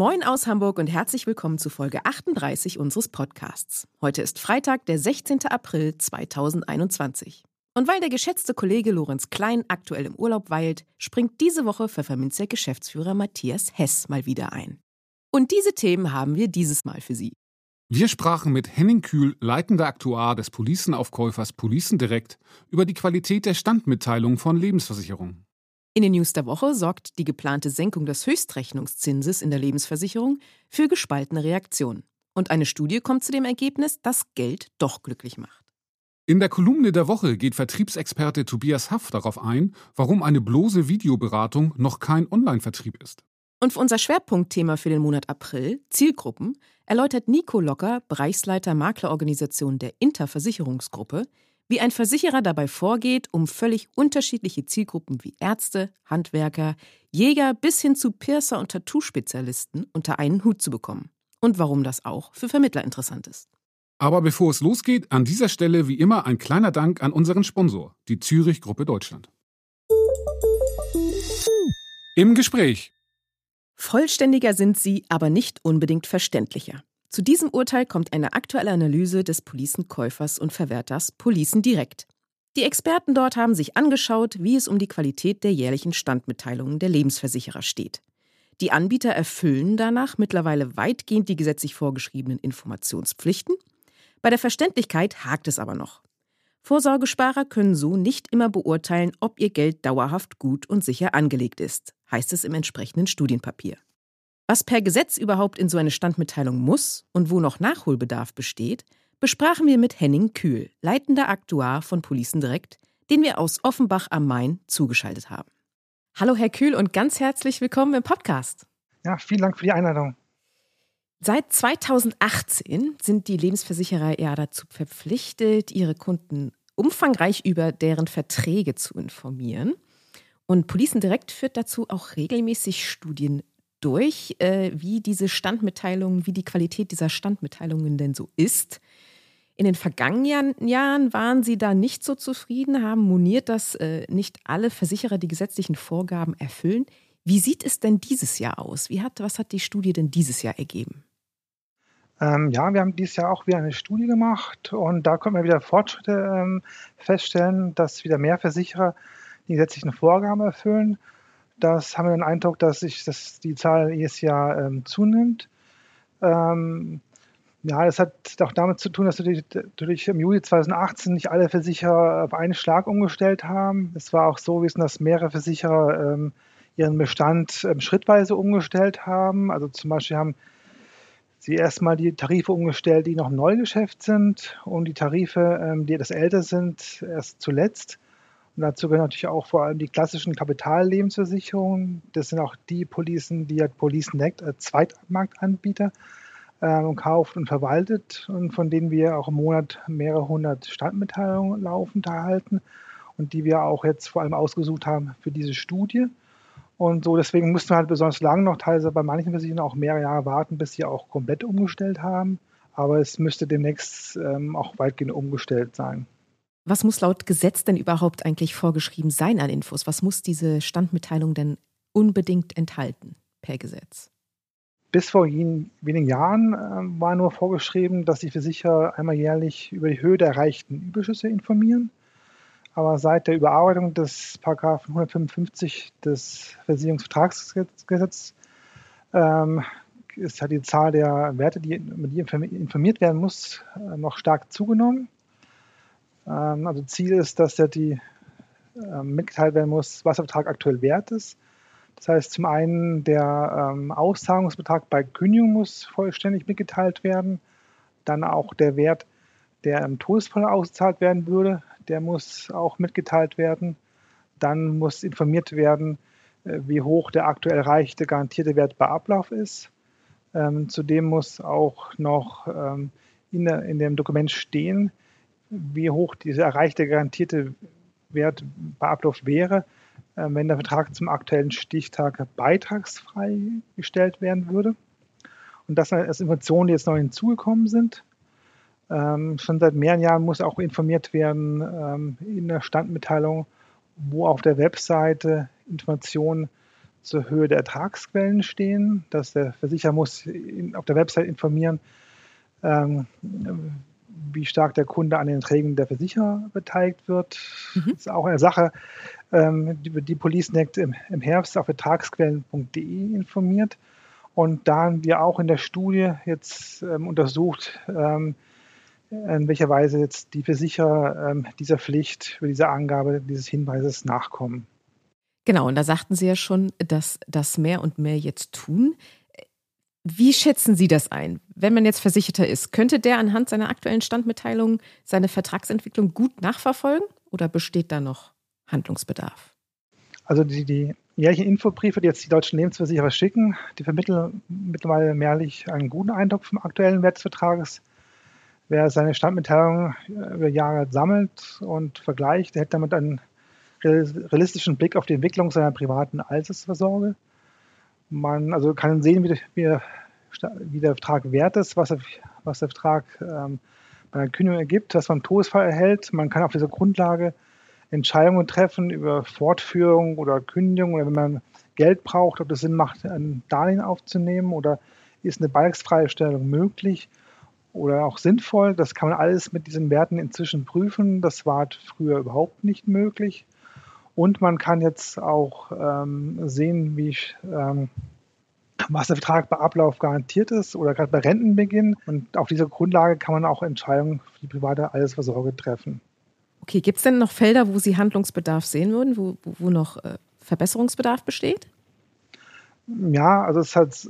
Moin aus Hamburg und herzlich willkommen zu Folge 38 unseres Podcasts. Heute ist Freitag, der 16. April 2021. Und weil der geschätzte Kollege Lorenz Klein aktuell im Urlaub weilt, springt diese Woche Pfefferminzer Geschäftsführer Matthias Hess mal wieder ein. Und diese Themen haben wir dieses Mal für Sie. Wir sprachen mit Henning Kühl, leitender Aktuar des Policenaufkäufers Policen Direkt, über die Qualität der Standmitteilung von Lebensversicherungen. In den News der Woche sorgt die geplante Senkung des Höchstrechnungszinses in der Lebensversicherung für gespaltene Reaktionen. Und eine Studie kommt zu dem Ergebnis, dass Geld doch glücklich macht. In der Kolumne der Woche geht Vertriebsexperte Tobias Haff darauf ein, warum eine bloße Videoberatung noch kein Online-Vertrieb ist. Und für unser Schwerpunktthema für den Monat April, Zielgruppen, erläutert Nico Locker, Bereichsleiter Maklerorganisation der Interversicherungsgruppe, wie ein Versicherer dabei vorgeht, um völlig unterschiedliche Zielgruppen wie Ärzte, Handwerker, Jäger bis hin zu Piercer und Tattoo-Spezialisten unter einen Hut zu bekommen. Und warum das auch für Vermittler interessant ist. Aber bevor es losgeht, an dieser Stelle wie immer ein kleiner Dank an unseren Sponsor, die Zürich Gruppe Deutschland. Im Gespräch. Vollständiger sind sie, aber nicht unbedingt verständlicher. Zu diesem Urteil kommt eine aktuelle Analyse des Policenkäufers und Verwerters Policen direkt. Die Experten dort haben sich angeschaut, wie es um die Qualität der jährlichen Standmitteilungen der Lebensversicherer steht. Die Anbieter erfüllen danach mittlerweile weitgehend die gesetzlich vorgeschriebenen Informationspflichten. Bei der Verständlichkeit hakt es aber noch. Vorsorgesparer können so nicht immer beurteilen, ob ihr Geld dauerhaft gut und sicher angelegt ist, heißt es im entsprechenden Studienpapier. Was per Gesetz überhaupt in so eine Standmitteilung muss und wo noch Nachholbedarf besteht, besprachen wir mit Henning Kühl, leitender Aktuar von Policen Direkt, den wir aus Offenbach am Main zugeschaltet haben. Hallo Herr Kühl und ganz herzlich willkommen im Podcast. Ja, vielen Dank für die Einladung. Seit 2018 sind die Lebensversicherer ja dazu verpflichtet, ihre Kunden umfangreich über deren Verträge zu informieren. Und Policen Direkt führt dazu auch regelmäßig Studien durch, äh, wie diese Standmitteilungen, wie die Qualität dieser Standmitteilungen denn so ist. In den vergangenen Jahren waren Sie da nicht so zufrieden, haben moniert, dass äh, nicht alle Versicherer die gesetzlichen Vorgaben erfüllen. Wie sieht es denn dieses Jahr aus? Wie hat, was hat die Studie denn dieses Jahr ergeben? Ähm, ja, wir haben dieses Jahr auch wieder eine Studie gemacht und da konnten wir wieder Fortschritte ähm, feststellen, dass wieder mehr Versicherer die gesetzlichen Vorgaben erfüllen. Das haben wir den Eindruck, dass sich dass die Zahl jedes Jahr ähm, zunimmt. Ähm, ja, das hat auch damit zu tun, dass natürlich, natürlich, im Juli 2018 nicht alle Versicherer auf einen Schlag umgestellt haben. Es war auch so gewesen, dass mehrere Versicherer ähm, ihren Bestand ähm, schrittweise umgestellt haben. Also zum Beispiel haben sie erstmal die Tarife umgestellt, die noch im Neugeschäft sind und die Tarife, ähm, die etwas älter sind, erst zuletzt. Und dazu gehören natürlich auch vor allem die klassischen Kapitallebensversicherungen. Das sind auch die Policen, die halt Police Next als Zweitmarktanbieter äh, kauft und verwaltet und von denen wir auch im Monat mehrere hundert Standmitteilungen laufend erhalten und die wir auch jetzt vor allem ausgesucht haben für diese Studie. Und so deswegen mussten wir halt besonders lang noch teilweise bei manchen Versicherungen auch mehrere Jahre warten, bis sie auch komplett umgestellt haben. Aber es müsste demnächst ähm, auch weitgehend umgestellt sein. Was muss laut Gesetz denn überhaupt eigentlich vorgeschrieben sein an Infos? Was muss diese Standmitteilung denn unbedingt enthalten per Gesetz? Bis vor wenigen Jahren äh, war nur vorgeschrieben, dass die Versicherer einmal jährlich über die Höhe der erreichten Überschüsse informieren. Aber seit der Überarbeitung des Paragraphen 155 des Versicherungsvertragsgesetzes ähm, ist halt die Zahl der Werte, die, die informiert werden muss, äh, noch stark zugenommen. Ähm, also Ziel ist, dass ja die ähm, mitgeteilt werden muss, was der Betrag aktuell wert ist. Das heißt, zum einen der ähm, Auszahlungsbetrag bei Kündigung muss vollständig mitgeteilt werden. Dann auch der Wert, der im Todesfall ausgezahlt werden würde, der muss auch mitgeteilt werden. Dann muss informiert werden, äh, wie hoch der aktuell erreichte garantierte Wert bei Ablauf ist. Ähm, zudem muss auch noch ähm, in, in, dem Dokument stehen, wie hoch dieser erreichte garantierte Wert bei Ablauf wäre, äh, wenn der Vertrag zum aktuellen Stichtag beitragsfrei gestellt werden würde. Und das sind Informationen, die jetzt neu hinzugekommen sind. Ähm, schon seit mehreren Jahren muss auch informiert werden ähm, in der Standmitteilung, wo auf der Webseite Informationen zur Höhe der Ertragsquellen stehen. Dass der Versicherer muss in, auf der Webseite informieren, ähm, wie stark der Kunde an den Erträgen der Versicherer beteiligt wird. Mhm. Das ist auch eine Sache, ähm, die, die PoliceNect im, im Herbst auf ertragsquellen.de informiert. Und da haben wir auch in der Studie jetzt ähm, untersucht, ähm, in welcher Weise jetzt die Versicherer ähm, dieser Pflicht, für diese Angabe dieses Hinweises nachkommen. Genau, und da sagten Sie ja schon, dass das mehr und mehr jetzt tun. Wie schätzen Sie das ein? Wenn man jetzt Versicherter ist, könnte der anhand seiner aktuellen Standmitteilung seine Vertragsentwicklung gut nachverfolgen oder besteht da noch Handlungsbedarf? Also die, die jährlichen Infobriefe, die jetzt die deutschen Lebensversicherer schicken, die vermitteln mittlerweile mehrlich einen guten Eindruck vom aktuellen Wert des Vertrages. Wer seine Standmitteilung über Jahre sammelt und vergleicht, der hat damit einen realistischen Blick auf die Entwicklung seiner privaten Altersvorsorge. Man also kann sehen, wie, wie, wie der Vertrag wert ist, was, er, was der Vertrag ähm, bei einer Kündigung ergibt, was man im Todesfall erhält. Man kann auf dieser Grundlage Entscheidungen treffen über Fortführung oder Kündigung oder wenn man Geld braucht, ob es Sinn macht, ein Darlehen aufzunehmen oder ist eine beitragsfreie Stellung möglich oder auch sinnvoll. Das kann man alles mit diesen Werten inzwischen prüfen. Das war früher überhaupt nicht möglich. Und man kann jetzt auch ähm, sehen, wie ich, ähm, was der Vertrag bei Ablauf garantiert ist oder gerade bei Rentenbeginn. Und auf dieser Grundlage kann man auch Entscheidungen für die private Altersvorsorge treffen. Okay, gibt es denn noch Felder, wo Sie Handlungsbedarf sehen würden, wo, wo noch äh, Verbesserungsbedarf besteht? Ja, also es hat,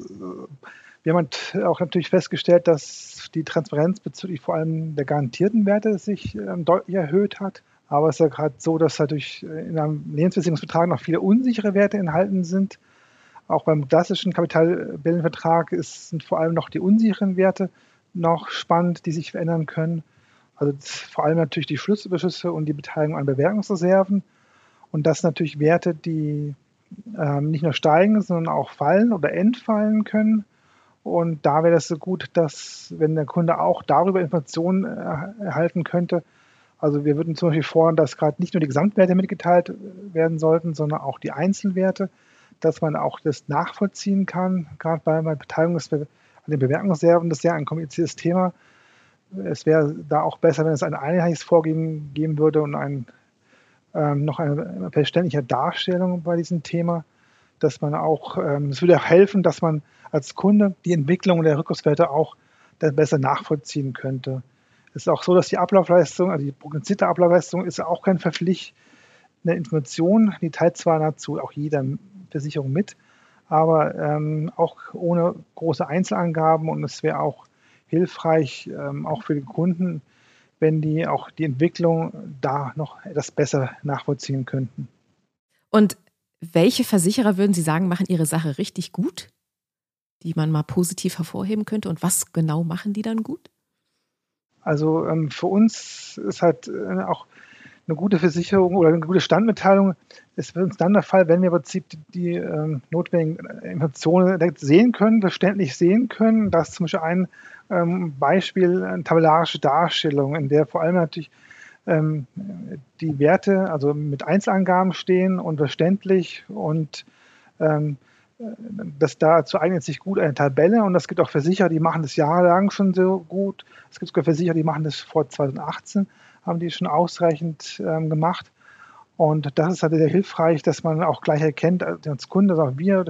wir haben auch natürlich festgestellt, dass die Transparenz bezüglich vor allem der garantierten Werte sich ähm, deutlich erhöht hat. Aber es ist ja gerade so, dass dadurch in einem Lebensversicherungsvertrag noch viele unsichere Werte enthalten sind. Auch beim klassischen Kapitalbildungsvertrag sind vor allem noch die unsicheren Werte noch spannend, die sich verändern können. Also vor allem natürlich die Schlüsselbeschüsse und die Beteiligung an Bewertungsreserven. Und das sind natürlich Werte, die ähm, nicht nur steigen, sondern auch fallen oder entfallen können. Und da wäre es so gut, dass, wenn der Kunde auch darüber Informationen äh, erhalten könnte, also wir würden zum Beispiel fordern, dass gerade nicht nur die Gesamtwerte mitgeteilt werden sollten, sondern auch die Einzelwerte, dass man auch das nachvollziehen kann, gerade bei der Beteiligung an den Bewertungsreserven. Das ist ja ein kompliziertes Thema es wäre da auch besser, wenn es ein einheitliches Vorgehen geben würde und ein, ähm, noch eine verständliche Darstellung bei diesem Thema, dass man auch, ähm, es würde auch helfen, dass man als Kunde die Entwicklung der Rückkurswerte auch besser nachvollziehen könnte. Es ist auch so, dass die Ablaufleistung, also die prognostizierte Ablaufleistung ist auch keine verpflichtende Information. Die teilt zwar dazu auch jeder Versicherung mit, aber ähm, auch ohne große Einzelangaben und es wäre auch hilfreich, ähm, auch für den Kunden, wenn die auch die Entwicklung da noch etwas besser nachvollziehen könnten. Und welche Versicherer würden Sie sagen, machen ihre Sache richtig gut, die man mal positiv hervorheben könnte? Und was genau machen die dann gut? Also ähm, für uns ist halt äh, auch eine gute Versicherung oder eine gute Standmitteilung ist für uns dann der Fall, wenn wir im Prinzip die, die ähm, notwendigen Informationen sehen können, verständlich sehen können. Das ist zum Beispiel ein ähm, Beispiel, eine tabellarische Darstellung, in der vor allem natürlich ähm, die Werte also mit Einzelangaben stehen und verständlich und ähm, das dazu eignet sich gut eine Tabelle und es gibt auch Versicherer, die machen das jahrelang schon so gut. Es gibt sogar Versicherer, die machen das vor 2018 haben die schon ausreichend ähm, gemacht. Und das ist halt sehr hilfreich, dass man auch gleich erkennt, als Kunde, also auch wir,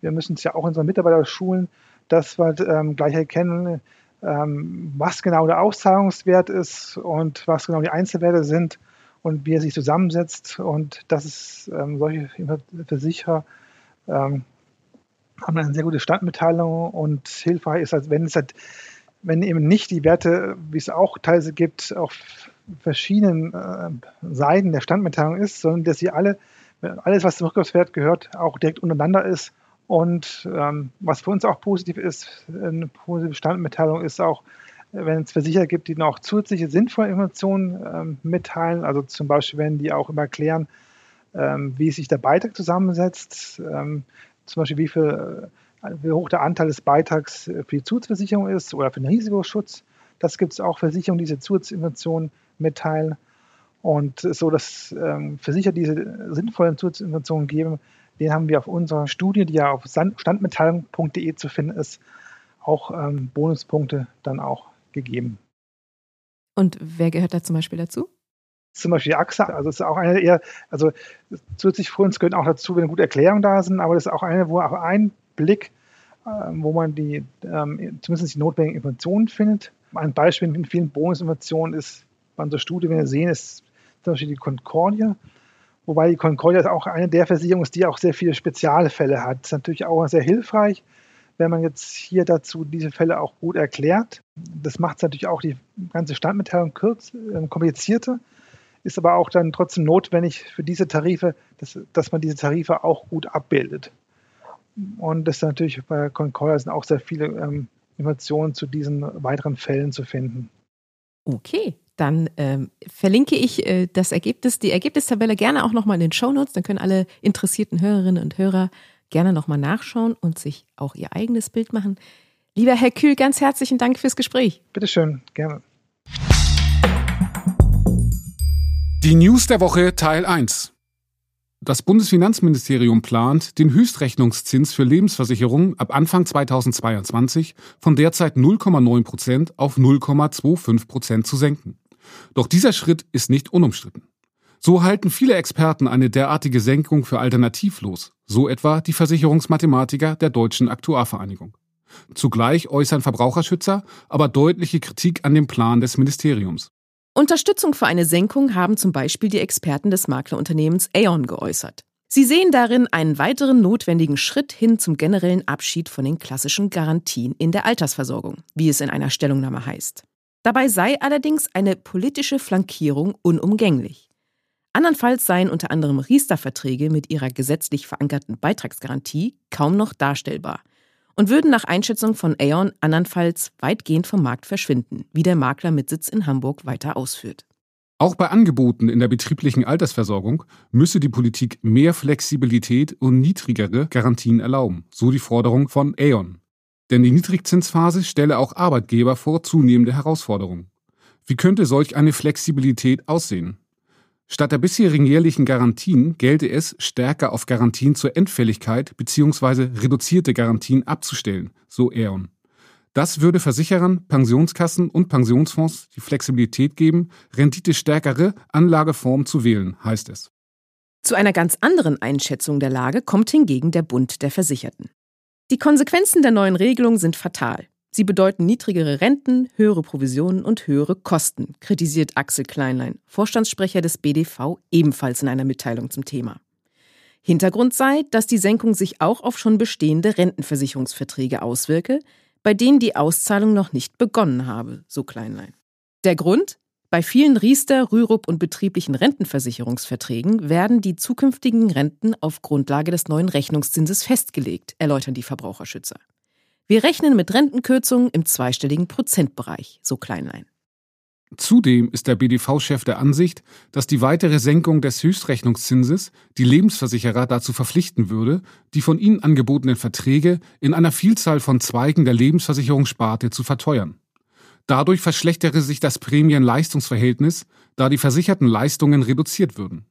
wir müssen es ja auch unsere Mitarbeiter schulen, dass wir ähm, gleich erkennen, ähm, was genau der Auszahlungswert ist und was genau die Einzelwerte sind und wie er sich zusammensetzt. Und das ist ähm, solche Versicherer ähm, haben eine sehr gute Standmitteilung und hilfreich ist, als wenn es halt, wenn eben nicht die Werte, wie es auch teilweise gibt, auf verschiedenen äh, Seiten der Standmitteilung ist, sondern dass sie alle, alles, was zum Rückkaufswert gehört, auch direkt untereinander ist. Und ähm, was für uns auch positiv ist, eine positive Standmitteilung ist auch, wenn es Versicherer gibt, die noch zusätzliche sinnvolle Informationen ähm, mitteilen, also zum Beispiel, wenn die auch immer erklären, ähm, wie sich der Beitrag zusammensetzt, ähm, zum Beispiel wie, viel, äh, wie hoch der Anteil des Beitrags für die Zusatzversicherung ist oder für den Risikoschutz. Das gibt es auch Versicherungen, die diese Zusatzinformationen mitteilen. Und so, dass ähm, Versicherer diese sinnvollen Zusatzinformationen geben, den haben wir auf unserer Studie, die ja auf standmitteilung.de zu finden ist, auch ähm, Bonuspunkte dann auch gegeben. Und wer gehört da zum Beispiel dazu? Zum Beispiel AXA, also ist auch eine eher, also zusätzlich für uns gehört auch dazu, wenn gute Erklärungen da sind, aber das ist auch eine, wo auch ein Blick, ähm, wo man die, ähm, zumindest die notwendigen Informationen findet. Ein Beispiel in vielen Bonusinformationen ist bei unserer Studie, wenn wir sehen, ist zum Beispiel die Concordia, wobei die Concordia auch eine der Versicherungen ist, die auch sehr viele Spezialfälle hat. Das ist natürlich auch sehr hilfreich, wenn man jetzt hier dazu diese Fälle auch gut erklärt. Das macht es natürlich auch die ganze Standmitteilung kürz, äh, komplizierter, ist aber auch dann trotzdem notwendig für diese Tarife, dass, dass man diese Tarife auch gut abbildet. Und das ist natürlich bei Concordia sind auch sehr viele ähm, Informationen zu diesen weiteren Fällen zu finden. Okay, dann ähm, verlinke ich äh, das Ergebnis, die Ergebnistabelle gerne auch nochmal in den Shownotes. Dann können alle interessierten Hörerinnen und Hörer gerne nochmal nachschauen und sich auch ihr eigenes Bild machen. Lieber Herr Kühl, ganz herzlichen Dank fürs Gespräch. Bitteschön, gerne. Die News der Woche Teil 1. Das Bundesfinanzministerium plant, den Höchstrechnungszins für Lebensversicherungen ab Anfang 2022 von derzeit 0,9 Prozent auf 0,25 Prozent zu senken. Doch dieser Schritt ist nicht unumstritten. So halten viele Experten eine derartige Senkung für alternativlos, so etwa die Versicherungsmathematiker der Deutschen Aktuarvereinigung. Zugleich äußern Verbraucherschützer aber deutliche Kritik an dem Plan des Ministeriums. Unterstützung für eine Senkung haben zum Beispiel die Experten des Maklerunternehmens Aon geäußert. Sie sehen darin einen weiteren notwendigen Schritt hin zum generellen Abschied von den klassischen Garantien in der Altersversorgung, wie es in einer Stellungnahme heißt. Dabei sei allerdings eine politische Flankierung unumgänglich. Andernfalls seien unter anderem Riester-Verträge mit ihrer gesetzlich verankerten Beitragsgarantie kaum noch darstellbar und würden nach Einschätzung von Aon andernfalls weitgehend vom Markt verschwinden, wie der Makler mit Sitz in Hamburg weiter ausführt. Auch bei Angeboten in der betrieblichen Altersversorgung müsse die Politik mehr Flexibilität und niedrigere Garantien erlauben, so die Forderung von Aon. Denn die Niedrigzinsphase stelle auch Arbeitgeber vor zunehmende Herausforderungen. Wie könnte solch eine Flexibilität aussehen? Statt der bisherigen jährlichen Garantien gelte es, stärker auf Garantien zur Endfälligkeit bzw. reduzierte Garantien abzustellen, so Aeon. Das würde Versicherern, Pensionskassen und Pensionsfonds die Flexibilität geben, renditestärkere Anlageformen zu wählen, heißt es. Zu einer ganz anderen Einschätzung der Lage kommt hingegen der Bund der Versicherten. Die Konsequenzen der neuen Regelung sind fatal. Sie bedeuten niedrigere Renten, höhere Provisionen und höhere Kosten, kritisiert Axel Kleinlein, Vorstandssprecher des BDV, ebenfalls in einer Mitteilung zum Thema. Hintergrund sei, dass die Senkung sich auch auf schon bestehende Rentenversicherungsverträge auswirke, bei denen die Auszahlung noch nicht begonnen habe, so Kleinlein. Der Grund? Bei vielen Riester, Rürup und betrieblichen Rentenversicherungsverträgen werden die zukünftigen Renten auf Grundlage des neuen Rechnungszinses festgelegt, erläutern die Verbraucherschützer. Wir rechnen mit Rentenkürzungen im zweistelligen Prozentbereich, so Kleinlein. Zudem ist der BDV-Chef der Ansicht, dass die weitere Senkung des Höchstrechnungszinses die Lebensversicherer dazu verpflichten würde, die von ihnen angebotenen Verträge in einer Vielzahl von Zweigen der Lebensversicherungssparte zu verteuern. Dadurch verschlechtere sich das Prämien-Leistungsverhältnis, da die versicherten Leistungen reduziert würden.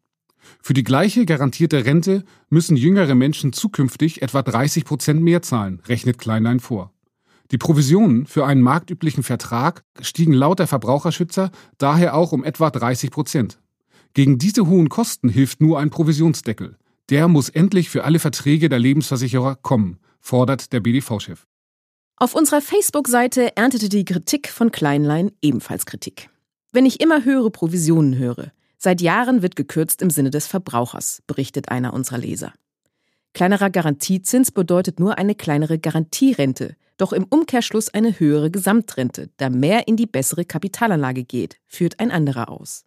Für die gleiche garantierte Rente müssen jüngere Menschen zukünftig etwa 30 Prozent mehr zahlen, rechnet Kleinlein vor. Die Provisionen für einen marktüblichen Vertrag stiegen laut der Verbraucherschützer daher auch um etwa 30 Prozent. Gegen diese hohen Kosten hilft nur ein Provisionsdeckel. Der muss endlich für alle Verträge der Lebensversicherer kommen, fordert der BDV-Chef. Auf unserer Facebook-Seite erntete die Kritik von Kleinlein ebenfalls Kritik. Wenn ich immer höhere Provisionen höre, Seit Jahren wird gekürzt im Sinne des Verbrauchers, berichtet einer unserer Leser. Kleinerer Garantiezins bedeutet nur eine kleinere Garantierente, doch im Umkehrschluss eine höhere Gesamtrente, da mehr in die bessere Kapitalanlage geht, führt ein anderer aus.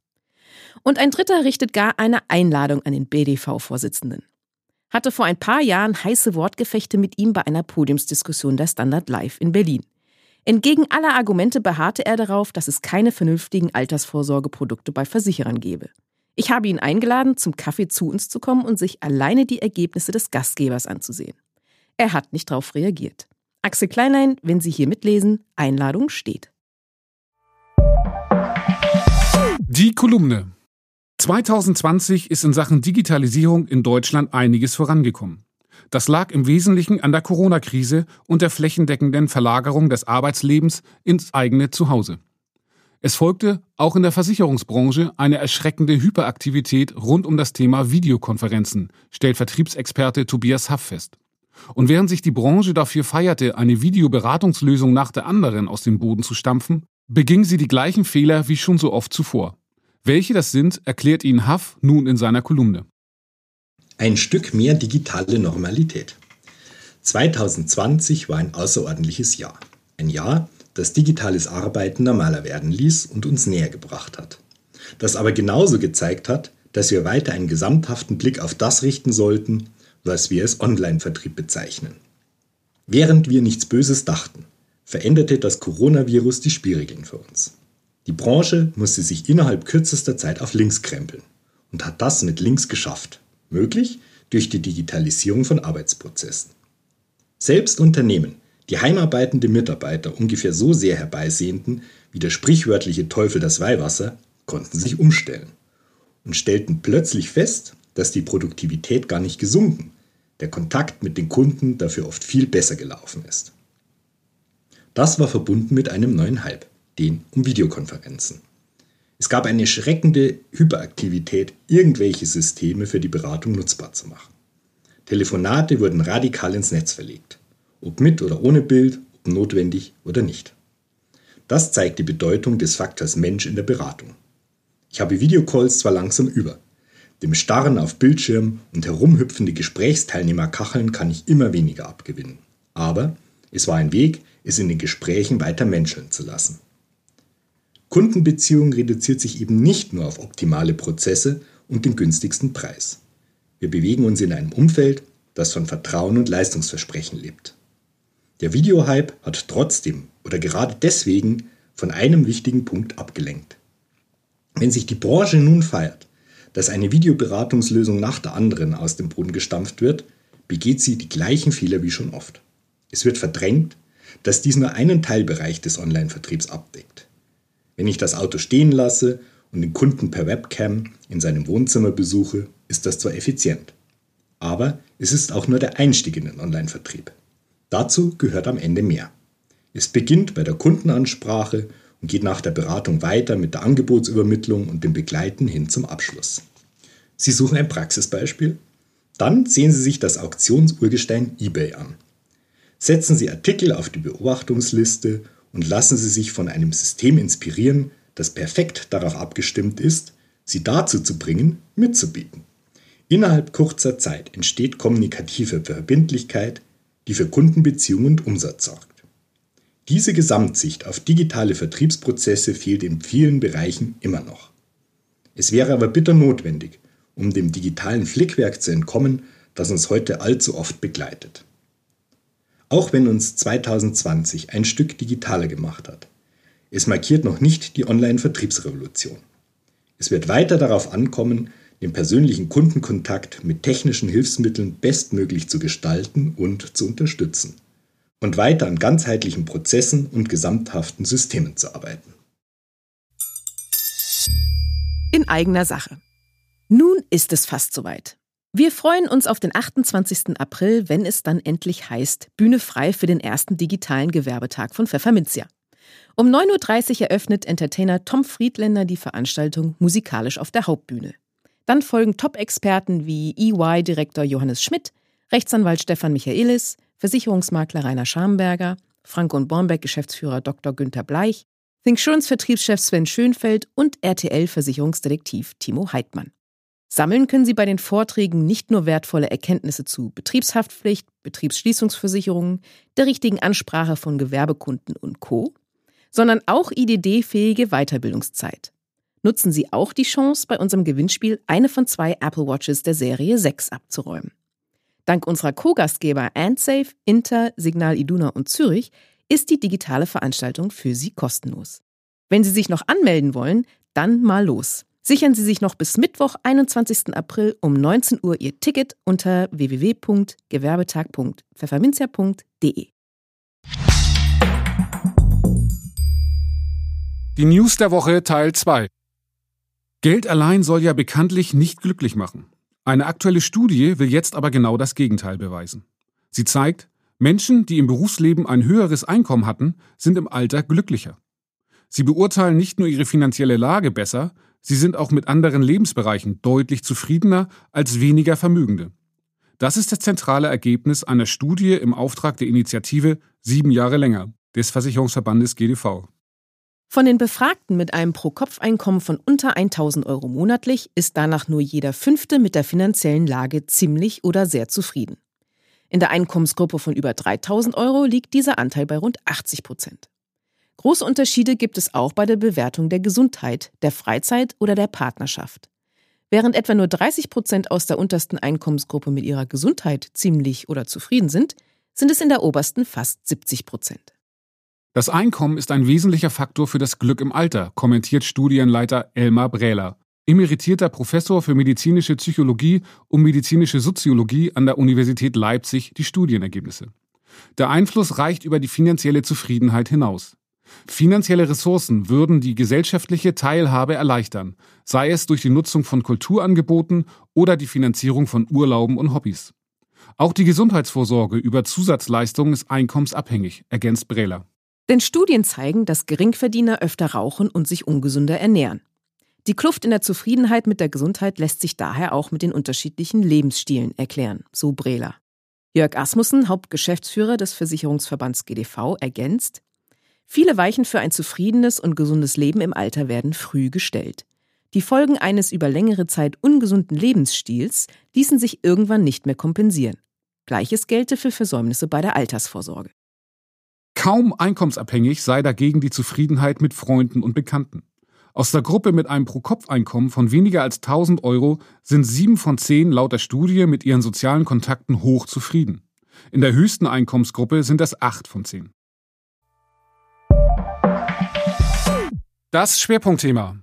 Und ein dritter richtet gar eine Einladung an den BDV-Vorsitzenden. Hatte vor ein paar Jahren heiße Wortgefechte mit ihm bei einer Podiumsdiskussion der Standard Live in Berlin. Entgegen aller Argumente beharrte er darauf, dass es keine vernünftigen Altersvorsorgeprodukte bei Versicherern gebe. Ich habe ihn eingeladen, zum Kaffee zu uns zu kommen und sich alleine die Ergebnisse des Gastgebers anzusehen. Er hat nicht darauf reagiert. Axel Kleinlein, wenn Sie hier mitlesen, Einladung steht. Die Kolumne. 2020 ist in Sachen Digitalisierung in Deutschland einiges vorangekommen. Das lag im Wesentlichen an der Corona-Krise und der flächendeckenden Verlagerung des Arbeitslebens ins eigene Zuhause. Es folgte auch in der Versicherungsbranche eine erschreckende Hyperaktivität rund um das Thema Videokonferenzen, stellt Vertriebsexperte Tobias Haff fest. Und während sich die Branche dafür feierte, eine Videoberatungslösung nach der anderen aus dem Boden zu stampfen, beging sie die gleichen Fehler wie schon so oft zuvor. Welche das sind, erklärt Ihnen Haff nun in seiner Kolumne. Ein Stück mehr digitale Normalität. 2020 war ein außerordentliches Jahr. Ein Jahr, das digitales Arbeiten normaler werden ließ und uns näher gebracht hat. Das aber genauso gezeigt hat, dass wir weiter einen gesamthaften Blick auf das richten sollten, was wir als Online-Vertrieb bezeichnen. Während wir nichts Böses dachten, veränderte das Coronavirus die Spielregeln für uns. Die Branche musste sich innerhalb kürzester Zeit auf links krempeln und hat das mit links geschafft, möglich durch die Digitalisierung von Arbeitsprozessen. Selbst Unternehmen, die heimarbeitende Mitarbeiter ungefähr so sehr herbeisehnten wie der sprichwörtliche Teufel das Weihwasser, konnten sich umstellen und stellten plötzlich fest, dass die Produktivität gar nicht gesunken, der Kontakt mit den Kunden dafür oft viel besser gelaufen ist. Das war verbunden mit einem neuen Hype, den um Videokonferenzen. Es gab eine schreckende Hyperaktivität, irgendwelche Systeme für die Beratung nutzbar zu machen. Telefonate wurden radikal ins Netz verlegt, ob mit oder ohne Bild, ob notwendig oder nicht. Das zeigt die Bedeutung des Faktors Mensch in der Beratung. Ich habe Videocalls zwar langsam über, dem Starren auf Bildschirm und herumhüpfende Gesprächsteilnehmer kacheln kann ich immer weniger abgewinnen. Aber es war ein Weg, es in den Gesprächen weiter menscheln zu lassen. Kundenbeziehung reduziert sich eben nicht nur auf optimale Prozesse und den günstigsten Preis. Wir bewegen uns in einem Umfeld, das von Vertrauen und Leistungsversprechen lebt. Der Videohype hat trotzdem oder gerade deswegen von einem wichtigen Punkt abgelenkt. Wenn sich die Branche nun feiert, dass eine Videoberatungslösung nach der anderen aus dem Boden gestampft wird, begeht sie die gleichen Fehler wie schon oft. Es wird verdrängt, dass dies nur einen Teilbereich des Online-Vertriebs abdeckt. Wenn ich das Auto stehen lasse und den Kunden per Webcam in seinem Wohnzimmer besuche, ist das zwar effizient, aber es ist auch nur der Einstieg in den Online-Vertrieb. Dazu gehört am Ende mehr. Es beginnt bei der Kundenansprache und geht nach der Beratung weiter mit der Angebotsübermittlung und dem Begleiten hin zum Abschluss. Sie suchen ein Praxisbeispiel? Dann sehen Sie sich das Auktionsurgestein eBay an. Setzen Sie Artikel auf die Beobachtungsliste und lassen Sie sich von einem System inspirieren, das perfekt darauf abgestimmt ist, Sie dazu zu bringen, mitzubieten. Innerhalb kurzer Zeit entsteht kommunikative Verbindlichkeit, die für Kundenbeziehungen und Umsatz sorgt. Diese Gesamtsicht auf digitale Vertriebsprozesse fehlt in vielen Bereichen immer noch. Es wäre aber bitter notwendig, um dem digitalen Flickwerk zu entkommen, das uns heute allzu oft begleitet. Auch wenn uns 2020 ein Stück digitaler gemacht hat, es markiert noch nicht die Online-Vertriebsrevolution. Es wird weiter darauf ankommen, den persönlichen Kundenkontakt mit technischen Hilfsmitteln bestmöglich zu gestalten und zu unterstützen und weiter an ganzheitlichen Prozessen und gesamthaften Systemen zu arbeiten. In eigener Sache. Nun ist es fast soweit. Wir freuen uns auf den 28. April, wenn es dann endlich heißt, Bühne frei für den ersten digitalen Gewerbetag von Pfefferminzia. Um 9.30 Uhr eröffnet Entertainer Tom Friedländer die Veranstaltung musikalisch auf der Hauptbühne. Dann folgen Top-Experten wie EY-Direktor Johannes Schmidt, Rechtsanwalt Stefan Michaelis, Versicherungsmakler Rainer Schamberger, Frank und Bornbeck Geschäftsführer Dr. Günther Bleich, Thinksurance Vertriebschef Sven Schönfeld und RTL Versicherungsdetektiv Timo Heidmann. Sammeln können Sie bei den Vorträgen nicht nur wertvolle Erkenntnisse zu Betriebshaftpflicht, Betriebsschließungsversicherungen, der richtigen Ansprache von Gewerbekunden und Co., sondern auch IDD-fähige Weiterbildungszeit. Nutzen Sie auch die Chance, bei unserem Gewinnspiel eine von zwei Apple Watches der Serie 6 abzuräumen. Dank unserer Co-Gastgeber AndSafe, Inter, Signal Iduna und Zürich ist die digitale Veranstaltung für Sie kostenlos. Wenn Sie sich noch anmelden wollen, dann mal los. Sichern Sie sich noch bis Mittwoch, 21. April um 19 Uhr Ihr Ticket unter www.gewerbetag.pfefferminzia.de. Die News der Woche Teil 2. Geld allein soll ja bekanntlich nicht glücklich machen. Eine aktuelle Studie will jetzt aber genau das Gegenteil beweisen. Sie zeigt, Menschen, die im Berufsleben ein höheres Einkommen hatten, sind im Alter glücklicher. Sie beurteilen nicht nur ihre finanzielle Lage besser, sie sind auch mit anderen Lebensbereichen deutlich zufriedener als weniger Vermögende. Das ist das zentrale Ergebnis einer Studie im Auftrag der Initiative Sieben Jahre länger des Versicherungsverbandes GDV. Von den Befragten mit einem Pro-Kopf-Einkommen von unter 1000 Euro monatlich ist danach nur jeder Fünfte mit der finanziellen Lage ziemlich oder sehr zufrieden. In der Einkommensgruppe von über 3000 Euro liegt dieser Anteil bei rund 80 Prozent. Große Unterschiede gibt es auch bei der Bewertung der Gesundheit, der Freizeit oder der Partnerschaft. Während etwa nur 30 Prozent aus der untersten Einkommensgruppe mit ihrer Gesundheit ziemlich oder zufrieden sind, sind es in der obersten fast 70 Prozent. Das Einkommen ist ein wesentlicher Faktor für das Glück im Alter, kommentiert Studienleiter Elmar Brähler emeritierter Professor für medizinische Psychologie und medizinische Soziologie an der Universität Leipzig die Studienergebnisse. Der Einfluss reicht über die finanzielle Zufriedenheit hinaus. Finanzielle Ressourcen würden die gesellschaftliche Teilhabe erleichtern, sei es durch die Nutzung von Kulturangeboten oder die Finanzierung von Urlauben und Hobbys. Auch die Gesundheitsvorsorge über Zusatzleistungen ist einkommensabhängig, ergänzt Brehler. Denn Studien zeigen, dass Geringverdiener öfter rauchen und sich ungesünder ernähren. Die Kluft in der Zufriedenheit mit der Gesundheit lässt sich daher auch mit den unterschiedlichen Lebensstilen erklären, so Brehler. Jörg Asmussen, Hauptgeschäftsführer des Versicherungsverbands GDV, ergänzt, Viele Weichen für ein zufriedenes und gesundes Leben im Alter werden früh gestellt. Die Folgen eines über längere Zeit ungesunden Lebensstils ließen sich irgendwann nicht mehr kompensieren. Gleiches gelte für Versäumnisse bei der Altersvorsorge. Kaum einkommensabhängig sei dagegen die Zufriedenheit mit Freunden und Bekannten. Aus der Gruppe mit einem Pro-Kopf-Einkommen von weniger als 1000 Euro sind sieben von zehn laut der Studie mit ihren sozialen Kontakten hoch zufrieden. In der höchsten Einkommensgruppe sind es acht von zehn. Das Schwerpunktthema.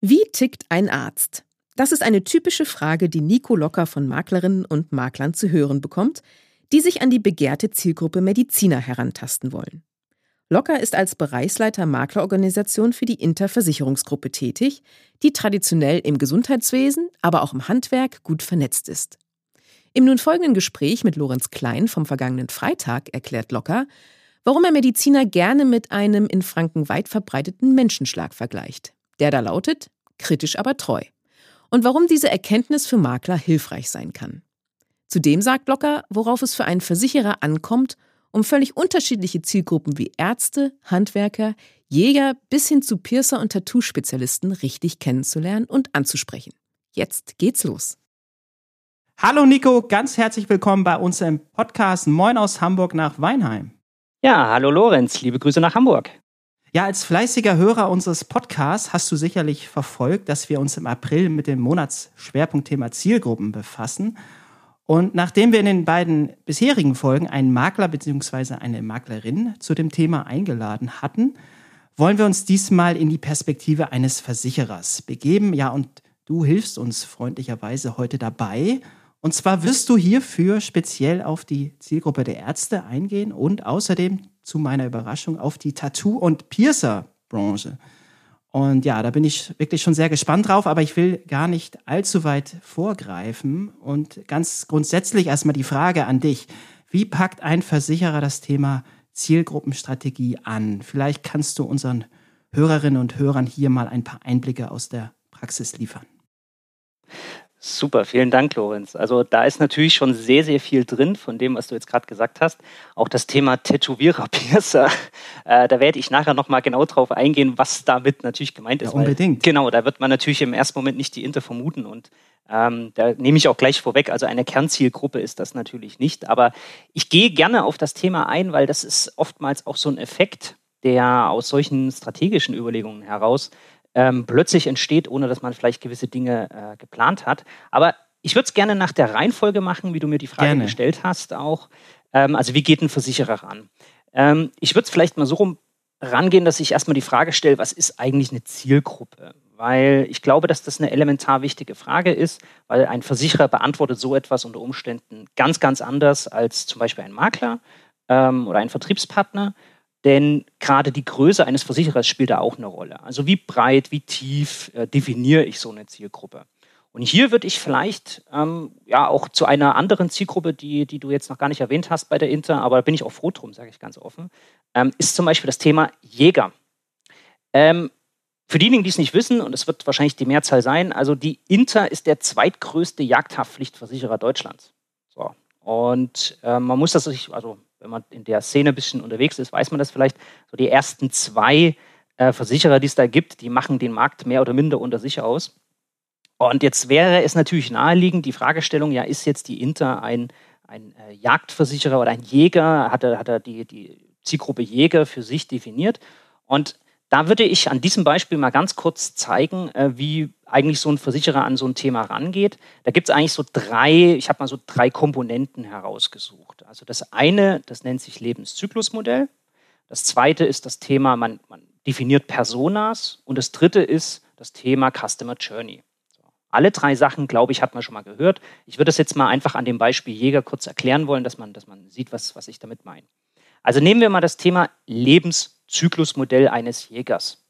Wie tickt ein Arzt? Das ist eine typische Frage, die Nico Locker von Maklerinnen und Maklern zu hören bekommt, die sich an die begehrte Zielgruppe Mediziner herantasten wollen. Locker ist als Bereichsleiter Maklerorganisation für die Interversicherungsgruppe tätig, die traditionell im Gesundheitswesen, aber auch im Handwerk gut vernetzt ist. Im nun folgenden Gespräch mit Lorenz Klein vom vergangenen Freitag erklärt Locker, warum er Mediziner gerne mit einem in Franken weit verbreiteten Menschenschlag vergleicht. Der da lautet, kritisch aber treu. Und warum diese Erkenntnis für Makler hilfreich sein kann. Zudem sagt Locker, worauf es für einen Versicherer ankommt um völlig unterschiedliche Zielgruppen wie Ärzte, Handwerker, Jäger bis hin zu Piercer und Tattoo-Spezialisten richtig kennenzulernen und anzusprechen. Jetzt geht's los. Hallo Nico, ganz herzlich willkommen bei uns im Podcast Moin aus Hamburg nach Weinheim. Ja, hallo Lorenz, liebe Grüße nach Hamburg. Ja, als fleißiger Hörer unseres Podcasts hast du sicherlich verfolgt, dass wir uns im April mit dem Monatsschwerpunktthema Zielgruppen befassen und nachdem wir in den beiden bisherigen Folgen einen Makler bzw. eine Maklerin zu dem Thema eingeladen hatten, wollen wir uns diesmal in die Perspektive eines Versicherers begeben. Ja, und du hilfst uns freundlicherweise heute dabei. Und zwar wirst du hierfür speziell auf die Zielgruppe der Ärzte eingehen und außerdem zu meiner Überraschung auf die Tattoo- und Piercer-Branche. Und ja, da bin ich wirklich schon sehr gespannt drauf, aber ich will gar nicht allzu weit vorgreifen. Und ganz grundsätzlich erstmal die Frage an dich. Wie packt ein Versicherer das Thema Zielgruppenstrategie an? Vielleicht kannst du unseren Hörerinnen und Hörern hier mal ein paar Einblicke aus der Praxis liefern. Super, vielen Dank, Lorenz. Also da ist natürlich schon sehr, sehr viel drin von dem, was du jetzt gerade gesagt hast. Auch das Thema Tätowierer, Piercer, äh, da werde ich nachher nochmal genau drauf eingehen, was damit natürlich gemeint ist. Ja, unbedingt. Weil, genau, da wird man natürlich im ersten Moment nicht die Inter vermuten und ähm, da nehme ich auch gleich vorweg, also eine Kernzielgruppe ist das natürlich nicht. Aber ich gehe gerne auf das Thema ein, weil das ist oftmals auch so ein Effekt, der aus solchen strategischen Überlegungen heraus ähm, plötzlich entsteht, ohne dass man vielleicht gewisse Dinge äh, geplant hat. Aber ich würde es gerne nach der Reihenfolge machen, wie du mir die Frage gerne. gestellt hast, auch. Ähm, also wie geht ein Versicherer ran? Ähm, ich würde es vielleicht mal so rum rangehen, dass ich erstmal die Frage stelle, was ist eigentlich eine Zielgruppe? Weil ich glaube, dass das eine elementar wichtige Frage ist, weil ein Versicherer beantwortet so etwas unter Umständen ganz, ganz anders als zum Beispiel ein Makler ähm, oder ein Vertriebspartner. Denn gerade die Größe eines Versicherers spielt da auch eine Rolle. Also wie breit, wie tief äh, definiere ich so eine Zielgruppe? Und hier würde ich vielleicht ähm, ja auch zu einer anderen Zielgruppe, die, die du jetzt noch gar nicht erwähnt hast bei der Inter, aber da bin ich auch froh drum, sage ich ganz offen, ähm, ist zum Beispiel das Thema Jäger. Ähm, für diejenigen, die es nicht wissen, und es wird wahrscheinlich die Mehrzahl sein, also die Inter ist der zweitgrößte Jagdhaftpflichtversicherer Deutschlands. So. Und äh, man muss das sich, also wenn man in der Szene ein bisschen unterwegs ist, weiß man das vielleicht, so die ersten zwei äh, Versicherer, die es da gibt, die machen den Markt mehr oder minder unter sich aus. Und jetzt wäre es natürlich naheliegend, die Fragestellung, ja, ist jetzt die Inter ein, ein äh, Jagdversicherer oder ein Jäger? Hat er, hat er die, die Zielgruppe Jäger für sich definiert? Und da würde ich an diesem Beispiel mal ganz kurz zeigen, äh, wie eigentlich so ein Versicherer an so ein Thema rangeht. Da gibt es eigentlich so drei, ich habe mal so drei Komponenten herausgesucht. Also das eine, das nennt sich Lebenszyklusmodell. Das zweite ist das Thema, man, man definiert Personas. Und das dritte ist das Thema Customer Journey. Alle drei Sachen, glaube ich, hat man schon mal gehört. Ich würde das jetzt mal einfach an dem Beispiel Jäger kurz erklären wollen, dass man, dass man sieht, was, was ich damit meine. Also nehmen wir mal das Thema Lebenszyklusmodell eines Jägers.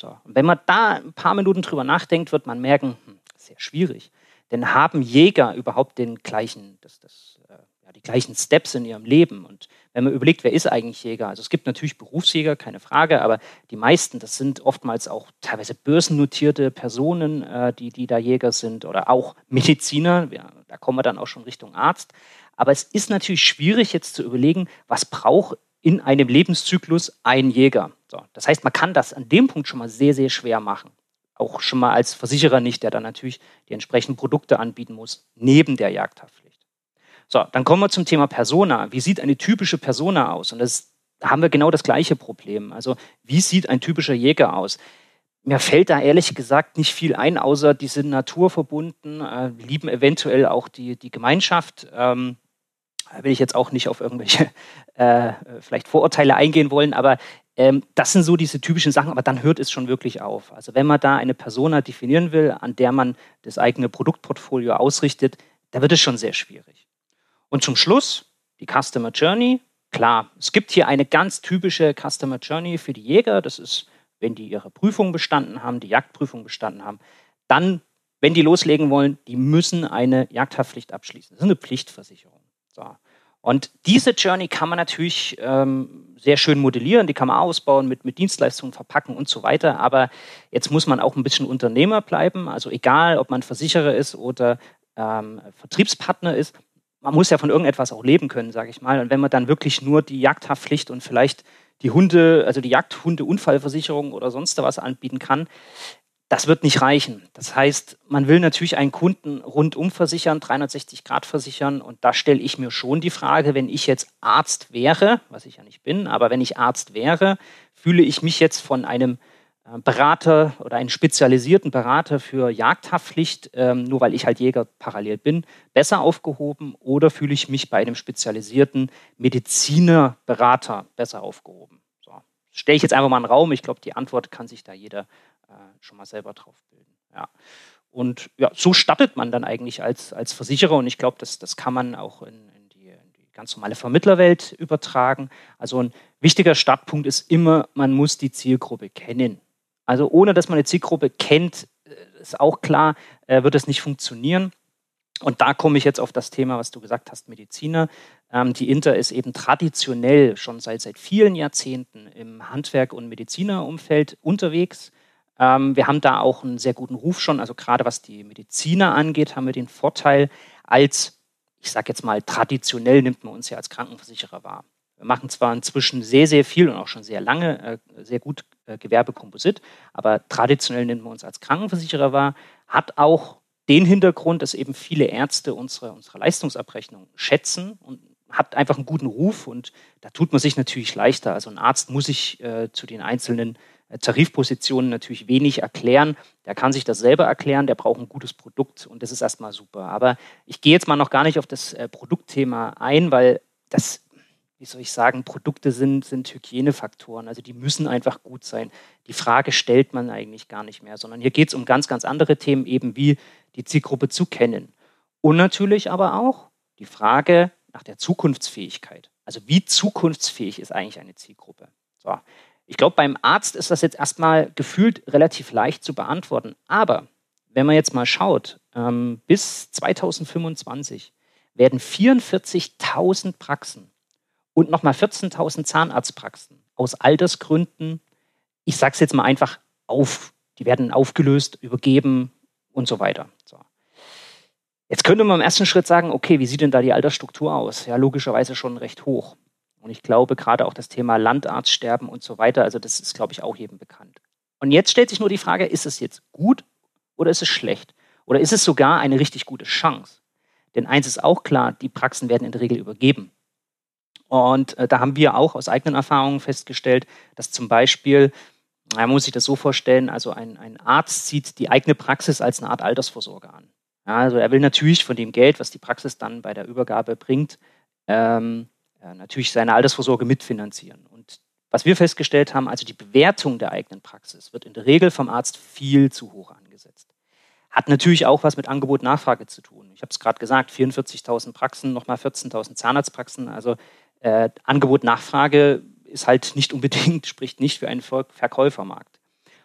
So, und wenn man da ein paar Minuten drüber nachdenkt, wird man merken, hm, sehr schwierig. Denn haben Jäger überhaupt den gleichen, das, das, äh, ja, die gleichen Steps in ihrem Leben? Und wenn man überlegt, wer ist eigentlich Jäger? Also es gibt natürlich Berufsjäger, keine Frage, aber die meisten, das sind oftmals auch teilweise börsennotierte Personen, äh, die, die da Jäger sind oder auch Mediziner. Ja, da kommen wir dann auch schon Richtung Arzt. Aber es ist natürlich schwierig jetzt zu überlegen, was braucht in einem Lebenszyklus ein Jäger. So, das heißt, man kann das an dem Punkt schon mal sehr, sehr schwer machen. Auch schon mal als Versicherer nicht, der dann natürlich die entsprechenden Produkte anbieten muss, neben der Jagdhaftpflicht. So, dann kommen wir zum Thema Persona. Wie sieht eine typische Persona aus? Und das da haben wir genau das gleiche Problem. Also, wie sieht ein typischer Jäger aus? Mir fällt da ehrlich gesagt nicht viel ein, außer die sind naturverbunden, äh, lieben eventuell auch die, die Gemeinschaft. Ähm, will ich jetzt auch nicht auf irgendwelche äh, vielleicht Vorurteile eingehen wollen, aber ähm, das sind so diese typischen Sachen, aber dann hört es schon wirklich auf. Also wenn man da eine Persona definieren will, an der man das eigene Produktportfolio ausrichtet, da wird es schon sehr schwierig. Und zum Schluss die Customer Journey. Klar, es gibt hier eine ganz typische Customer Journey für die Jäger. Das ist, wenn die ihre Prüfung bestanden haben, die Jagdprüfung bestanden haben, dann, wenn die loslegen wollen, die müssen eine Jagdhaftpflicht abschließen. Das ist eine Pflichtversicherung. So. Und diese Journey kann man natürlich ähm, sehr schön modellieren, die kann man ausbauen, mit, mit Dienstleistungen verpacken und so weiter. Aber jetzt muss man auch ein bisschen Unternehmer bleiben. Also egal, ob man Versicherer ist oder ähm, Vertriebspartner ist, man muss ja von irgendetwas auch leben können, sage ich mal. Und wenn man dann wirklich nur die Jagdhaftpflicht und vielleicht die Hunde, also die Jagdhunde-Unfallversicherung oder sonst was anbieten kann, das wird nicht reichen. Das heißt, man will natürlich einen Kunden rundum versichern, 360 Grad versichern. Und da stelle ich mir schon die Frage, wenn ich jetzt Arzt wäre, was ich ja nicht bin, aber wenn ich Arzt wäre, fühle ich mich jetzt von einem äh, Berater oder einen spezialisierten Berater für Jagdhaftpflicht, ähm, nur weil ich halt Jäger parallel bin, besser aufgehoben oder fühle ich mich bei einem spezialisierten Medizinerberater besser aufgehoben? So. Stelle ich jetzt einfach mal einen Raum. Ich glaube, die Antwort kann sich da jeder schon mal selber drauf bilden. Ja. Und ja, so startet man dann eigentlich als, als Versicherer und ich glaube, das, das kann man auch in, in, die, in die ganz normale Vermittlerwelt übertragen. Also ein wichtiger Startpunkt ist immer, man muss die Zielgruppe kennen. Also ohne dass man eine Zielgruppe kennt, äh, ist auch klar, äh, wird es nicht funktionieren. Und da komme ich jetzt auf das Thema, was du gesagt hast, Mediziner. Ähm, die Inter ist eben traditionell schon seit, seit vielen Jahrzehnten im Handwerk- und Medizinerumfeld unterwegs. Ähm, wir haben da auch einen sehr guten Ruf schon. Also gerade was die Mediziner angeht, haben wir den Vorteil, als, ich sage jetzt mal, traditionell nimmt man uns ja als Krankenversicherer wahr. Wir machen zwar inzwischen sehr, sehr viel und auch schon sehr lange äh, sehr gut äh, Gewerbekomposit, aber traditionell nennen wir uns als Krankenversicherer wahr, hat auch den Hintergrund, dass eben viele Ärzte unsere, unsere Leistungsabrechnung schätzen und hat einfach einen guten Ruf und da tut man sich natürlich leichter. Also ein Arzt muss sich äh, zu den einzelnen Tarifpositionen natürlich wenig erklären. Der kann sich das selber erklären, der braucht ein gutes Produkt und das ist erstmal super. Aber ich gehe jetzt mal noch gar nicht auf das äh, Produktthema ein, weil das wie soll ich sagen, Produkte sind, sind Hygienefaktoren. Also die müssen einfach gut sein. Die Frage stellt man eigentlich gar nicht mehr, sondern hier geht es um ganz, ganz andere Themen, eben wie die Zielgruppe zu kennen. Und natürlich aber auch die Frage nach der Zukunftsfähigkeit. Also wie zukunftsfähig ist eigentlich eine Zielgruppe? So. Ich glaube, beim Arzt ist das jetzt erstmal gefühlt relativ leicht zu beantworten. Aber wenn man jetzt mal schaut, ähm, bis 2025 werden 44.000 Praxen und nochmal 14.000 Zahnarztpraxen aus Altersgründen, ich sage es jetzt mal einfach, auf, die werden aufgelöst, übergeben und so weiter. So. Jetzt könnte man im ersten Schritt sagen, okay, wie sieht denn da die Altersstruktur aus? Ja, logischerweise schon recht hoch. Und ich glaube, gerade auch das Thema Landarztsterben und so weiter, also das ist, glaube ich, auch jedem bekannt. Und jetzt stellt sich nur die Frage, ist es jetzt gut oder ist es schlecht? Oder ist es sogar eine richtig gute Chance? Denn eins ist auch klar, die Praxen werden in der Regel übergeben. Und äh, da haben wir auch aus eigenen Erfahrungen festgestellt, dass zum Beispiel, man muss sich das so vorstellen, also ein, ein Arzt sieht die eigene Praxis als eine Art Altersvorsorge an. Ja, also er will natürlich von dem Geld, was die Praxis dann bei der Übergabe bringt, ähm, natürlich seine Altersvorsorge mitfinanzieren. Und was wir festgestellt haben, also die Bewertung der eigenen Praxis wird in der Regel vom Arzt viel zu hoch angesetzt. Hat natürlich auch was mit Angebot-Nachfrage zu tun. Ich habe es gerade gesagt, 44.000 Praxen, nochmal 14.000 Zahnarztpraxen. Also äh, Angebot-Nachfrage ist halt nicht unbedingt, spricht nicht für einen Verkäufermarkt.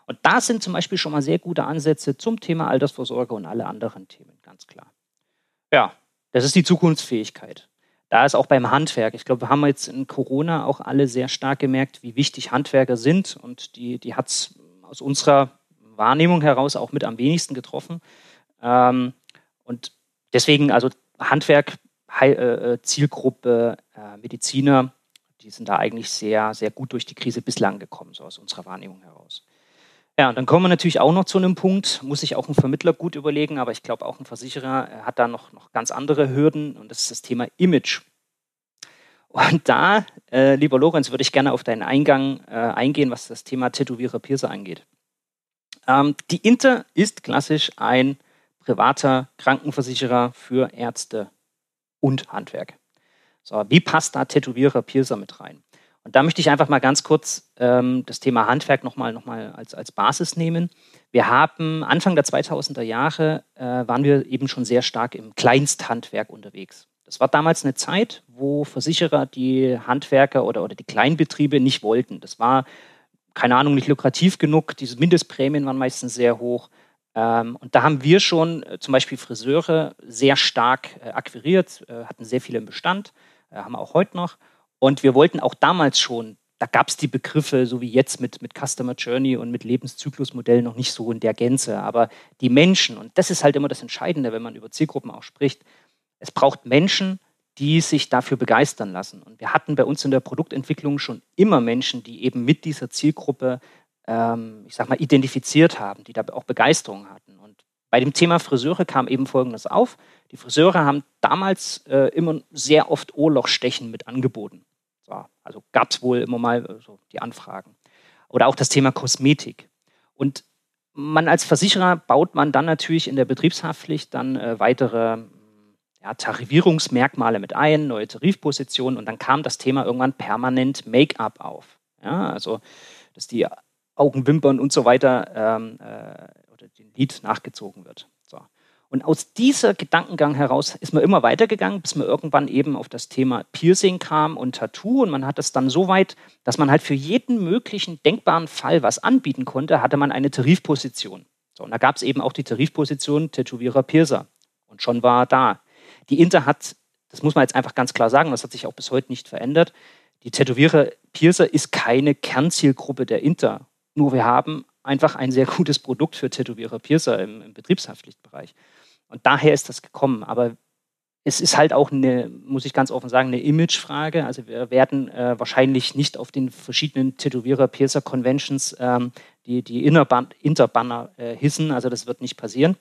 Und da sind zum Beispiel schon mal sehr gute Ansätze zum Thema Altersvorsorge und alle anderen Themen, ganz klar. Ja, das ist die Zukunftsfähigkeit. Da ist auch beim Handwerk. Ich glaube, wir haben jetzt in Corona auch alle sehr stark gemerkt, wie wichtig Handwerker sind. Und die, die hat es aus unserer Wahrnehmung heraus auch mit am wenigsten getroffen. Ähm, und deswegen, also Handwerk, äh, äh Zielgruppe, äh, Mediziner, die sind da eigentlich sehr, sehr gut durch die Krise bislang gekommen, so aus unserer Wahrnehmung heraus. Ja, und dann kommen wir natürlich auch noch zu einem Punkt, muss sich auch ein Vermittler gut überlegen, aber ich glaube auch ein Versicherer äh, hat da noch, noch ganz andere Hürden und das ist das Thema Image. Und da, äh, lieber Lorenz, würde ich gerne auf deinen Eingang äh, eingehen, was das Thema Tätowierer Piercer angeht. Ähm, die Inter ist klassisch ein privater Krankenversicherer für Ärzte und Handwerk. So, wie passt da Tätowierer Piercer mit rein? Und da möchte ich einfach mal ganz kurz ähm, das Thema Handwerk nochmal noch mal als, als Basis nehmen. Wir haben Anfang der 2000er Jahre äh, waren wir eben schon sehr stark im Kleinsthandwerk unterwegs. Das war damals eine Zeit, wo Versicherer die Handwerker oder, oder die Kleinbetriebe nicht wollten. Das war, keine Ahnung, nicht lukrativ genug. Diese Mindestprämien waren meistens sehr hoch. Ähm, und da haben wir schon äh, zum Beispiel Friseure sehr stark äh, akquiriert, äh, hatten sehr viele im Bestand, äh, haben wir auch heute noch. Und wir wollten auch damals schon, da gab es die Begriffe, so wie jetzt mit, mit Customer Journey und mit Lebenszyklusmodell noch nicht so in der Gänze. Aber die Menschen, und das ist halt immer das Entscheidende, wenn man über Zielgruppen auch spricht, es braucht Menschen, die sich dafür begeistern lassen. Und wir hatten bei uns in der Produktentwicklung schon immer Menschen, die eben mit dieser Zielgruppe, ähm, ich sag mal, identifiziert haben, die da auch Begeisterung hatten. Und bei dem Thema Friseure kam eben Folgendes auf. Die Friseure haben damals äh, immer sehr oft Ohrlochstechen mit angeboten. Also gab es wohl immer mal äh, so die Anfragen. Oder auch das Thema Kosmetik. Und man als Versicherer baut man dann natürlich in der Betriebshaftpflicht dann äh, weitere ja, Tarifierungsmerkmale mit ein, neue Tarifpositionen und dann kam das Thema irgendwann permanent Make-up auf. Ja, also dass die Augenwimpern und so weiter ähm, äh, oder den Lid nachgezogen wird. Und aus dieser Gedankengang heraus ist man immer weitergegangen, bis man irgendwann eben auf das Thema Piercing kam und Tattoo. Und man hat es dann so weit, dass man halt für jeden möglichen denkbaren Fall was anbieten konnte, hatte man eine Tarifposition. So, und da gab es eben auch die Tarifposition Tätowierer Piercer. Und schon war er da. Die Inter hat, das muss man jetzt einfach ganz klar sagen, das hat sich auch bis heute nicht verändert, die Tätowierer Piercer ist keine Kernzielgruppe der Inter. Nur wir haben einfach ein sehr gutes Produkt für Tätowierer Piercer im, im Betriebshaftpflichtbereich. Und daher ist das gekommen. Aber es ist halt auch eine, muss ich ganz offen sagen, eine Imagefrage. Also wir werden äh, wahrscheinlich nicht auf den verschiedenen Tätowierer-Piercer-Conventions ähm, die, die Interbanner äh, hissen. Also das wird nicht passieren.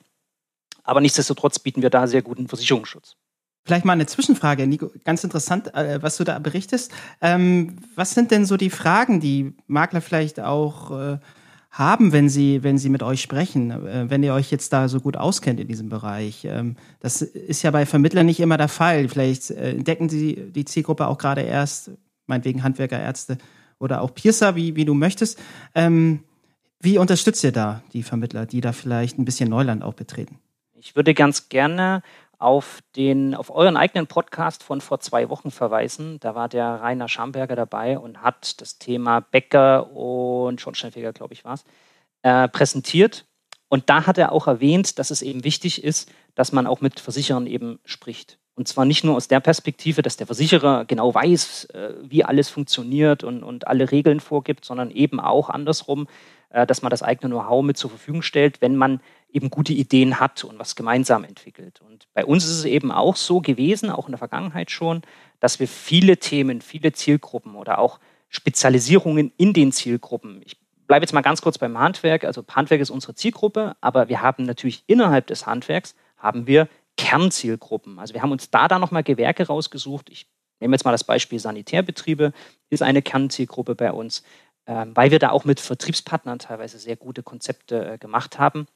Aber nichtsdestotrotz bieten wir da sehr guten Versicherungsschutz. Vielleicht mal eine Zwischenfrage, Nico. Ganz interessant, äh, was du da berichtest. Ähm, was sind denn so die Fragen, die Makler vielleicht auch äh, haben, wenn sie, wenn sie mit euch sprechen, äh, wenn ihr euch jetzt da so gut auskennt in diesem Bereich. Ähm, das ist ja bei Vermittlern nicht immer der Fall. Vielleicht äh, entdecken sie die Zielgruppe auch gerade erst, meinetwegen Handwerker, Ärzte oder auch Piercer, wie, wie du möchtest. Ähm, wie unterstützt ihr da die Vermittler, die da vielleicht ein bisschen Neuland auch betreten? Ich würde ganz gerne auf, den, auf euren eigenen Podcast von vor zwei Wochen verweisen. Da war der Rainer Schamberger dabei und hat das Thema Bäcker und Schornsteinfeger, glaube ich, war es, äh, präsentiert. Und da hat er auch erwähnt, dass es eben wichtig ist, dass man auch mit Versicherern eben spricht. Und zwar nicht nur aus der Perspektive, dass der Versicherer genau weiß, äh, wie alles funktioniert und, und alle Regeln vorgibt, sondern eben auch andersrum, äh, dass man das eigene Know-how mit zur Verfügung stellt, wenn man eben gute Ideen hat und was gemeinsam entwickelt. Und bei uns ist es eben auch so gewesen, auch in der Vergangenheit schon, dass wir viele Themen, viele Zielgruppen oder auch Spezialisierungen in den Zielgruppen. Ich bleibe jetzt mal ganz kurz beim Handwerk. Also Handwerk ist unsere Zielgruppe, aber wir haben natürlich innerhalb des Handwerks haben wir Kernzielgruppen. Also wir haben uns da dann nochmal Gewerke rausgesucht. Ich nehme jetzt mal das Beispiel Sanitärbetriebe, ist eine Kernzielgruppe bei uns. Ähm, weil wir da auch mit Vertriebspartnern teilweise sehr gute Konzepte äh, gemacht haben.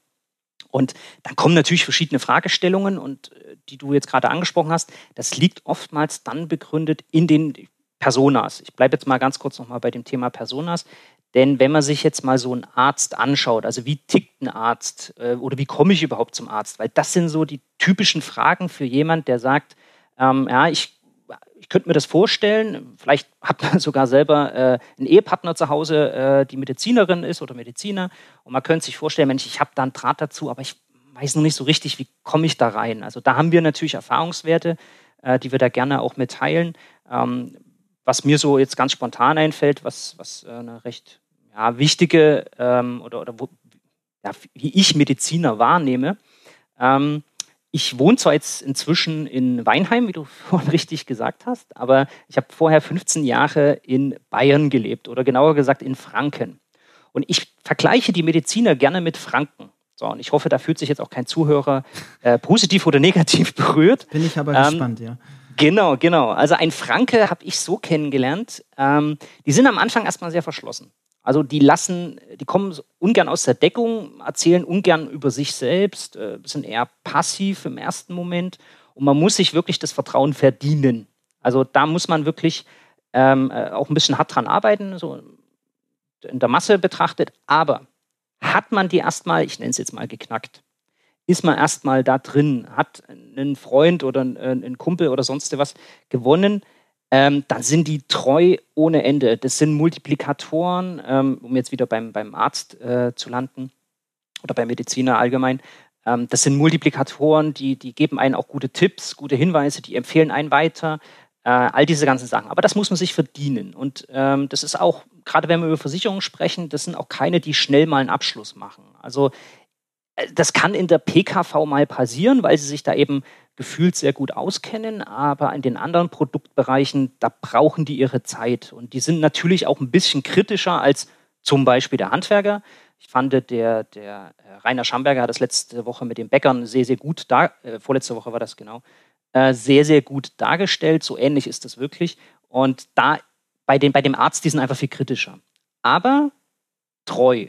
Und dann kommen natürlich verschiedene Fragestellungen und äh, die du jetzt gerade angesprochen hast, das liegt oftmals dann begründet in den Personas. Ich bleibe jetzt mal ganz kurz nochmal bei dem Thema Personas. Denn wenn man sich jetzt mal so einen Arzt anschaut, also wie tickt ein Arzt äh, oder wie komme ich überhaupt zum Arzt? Weil das sind so die typischen Fragen für jemand, der sagt, ähm, ja, ich ich könnte mir das vorstellen, vielleicht hat man sogar selber äh, einen Ehepartner zu Hause, äh, die Medizinerin ist oder Mediziner. Und man könnte sich vorstellen, Mensch, ich habe da einen Draht dazu, aber ich weiß noch nicht so richtig, wie komme ich da rein. Also da haben wir natürlich Erfahrungswerte, äh, die wir da gerne auch mitteilen. Ähm, was mir so jetzt ganz spontan einfällt, was, was äh, eine recht ja, wichtige ähm, oder, oder wo, ja, wie ich Mediziner wahrnehme, ähm, ich wohne zwar jetzt inzwischen in Weinheim, wie du vorhin richtig gesagt hast, aber ich habe vorher 15 Jahre in Bayern gelebt oder genauer gesagt in Franken. Und ich vergleiche die Mediziner gerne mit Franken. So, und ich hoffe, da fühlt sich jetzt auch kein Zuhörer äh, positiv oder negativ berührt. Bin ich aber ähm, gespannt, ja. Genau, genau. Also ein Franke habe ich so kennengelernt. Ähm, die sind am Anfang erstmal sehr verschlossen. Also die lassen, die kommen ungern aus der Deckung, erzählen ungern über sich selbst, äh, sind eher passiv im ersten Moment und man muss sich wirklich das Vertrauen verdienen. Also da muss man wirklich ähm, äh, auch ein bisschen hart dran arbeiten, so in der Masse betrachtet. Aber hat man die erstmal, ich nenne es jetzt mal geknackt, ist man erstmal da drin, hat einen Freund oder einen Kumpel oder sonst was gewonnen, ähm, dann sind die treu ohne Ende. Das sind Multiplikatoren, ähm, um jetzt wieder beim, beim Arzt äh, zu landen oder beim Mediziner allgemein. Ähm, das sind Multiplikatoren, die, die geben einen auch gute Tipps, gute Hinweise, die empfehlen einen weiter. Äh, all diese ganzen Sachen. Aber das muss man sich verdienen. Und ähm, das ist auch, gerade wenn wir über Versicherungen sprechen, das sind auch keine, die schnell mal einen Abschluss machen. Also äh, das kann in der PKV mal passieren, weil sie sich da eben gefühlt sehr gut auskennen, aber in den anderen Produktbereichen, da brauchen die ihre Zeit. Und die sind natürlich auch ein bisschen kritischer als zum Beispiel der Handwerker. Ich fand, der, der äh, Rainer Schamberger hat das letzte Woche mit den Bäckern sehr, sehr gut, da, äh, vorletzte Woche war das genau, äh, sehr, sehr gut dargestellt. So ähnlich ist das wirklich. Und da bei, den, bei dem Arzt, die sind einfach viel kritischer. Aber treu.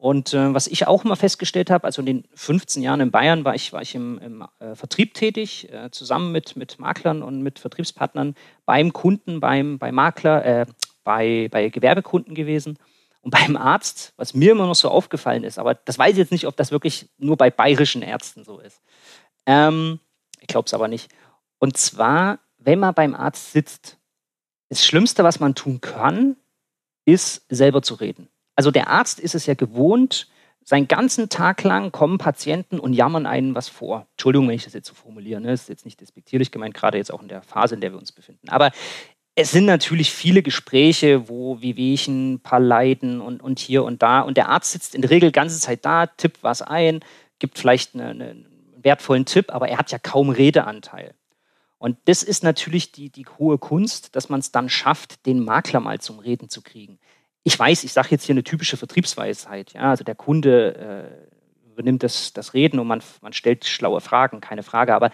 Und äh, was ich auch mal festgestellt habe, also in den 15 Jahren in Bayern war ich, war ich im, im äh, Vertrieb tätig, äh, zusammen mit, mit Maklern und mit Vertriebspartnern beim Kunden, beim, beim Makler, äh, bei, bei Gewerbekunden gewesen. Und beim Arzt, was mir immer noch so aufgefallen ist, aber das weiß ich jetzt nicht, ob das wirklich nur bei bayerischen Ärzten so ist. Ähm, ich glaube es aber nicht. Und zwar, wenn man beim Arzt sitzt, das Schlimmste, was man tun kann, ist selber zu reden. Also der Arzt ist es ja gewohnt, seinen ganzen Tag lang kommen Patienten und jammern einen was vor. Entschuldigung, wenn ich das jetzt so formuliere, ne? das ist jetzt nicht despektierlich gemeint, gerade jetzt auch in der Phase, in der wir uns befinden. Aber es sind natürlich viele Gespräche, wo Wehwehchen, ein paar Leiden und, und hier und da. Und der Arzt sitzt in der Regel die ganze Zeit da, tippt was ein, gibt vielleicht eine, eine, einen wertvollen Tipp, aber er hat ja kaum Redeanteil. Und das ist natürlich die, die hohe Kunst, dass man es dann schafft, den Makler mal zum Reden zu kriegen ich weiß, ich sage jetzt hier eine typische Vertriebsweisheit. Ja, also der Kunde äh, übernimmt das, das Reden und man, man stellt schlaue Fragen, keine Frage. Aber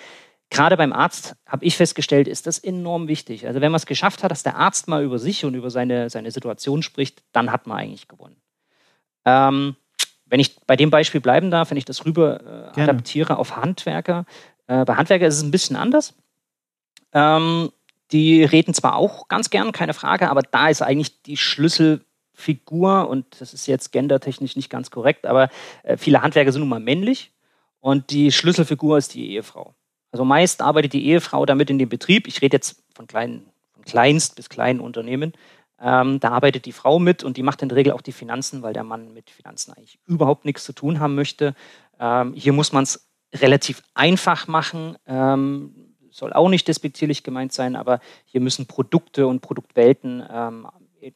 gerade beim Arzt habe ich festgestellt, ist das enorm wichtig. Also wenn man es geschafft hat, dass der Arzt mal über sich und über seine, seine Situation spricht, dann hat man eigentlich gewonnen. Ähm, wenn ich bei dem Beispiel bleiben darf, wenn ich das rüber äh, adaptiere auf Handwerker. Äh, bei Handwerker ist es ein bisschen anders. Ähm, die reden zwar auch ganz gern, keine Frage, aber da ist eigentlich die Schlüsselfigur, und das ist jetzt gendertechnisch nicht ganz korrekt, aber äh, viele Handwerker sind nun mal männlich und die Schlüsselfigur ist die Ehefrau. Also meist arbeitet die Ehefrau damit in dem Betrieb. Ich rede jetzt von, kleinen, von kleinst bis kleinen Unternehmen. Ähm, da arbeitet die Frau mit und die macht in der Regel auch die Finanzen, weil der Mann mit Finanzen eigentlich überhaupt nichts zu tun haben möchte. Ähm, hier muss man es relativ einfach machen. Ähm, soll auch nicht despektierlich gemeint sein, aber hier müssen Produkte und Produktwelten ähm,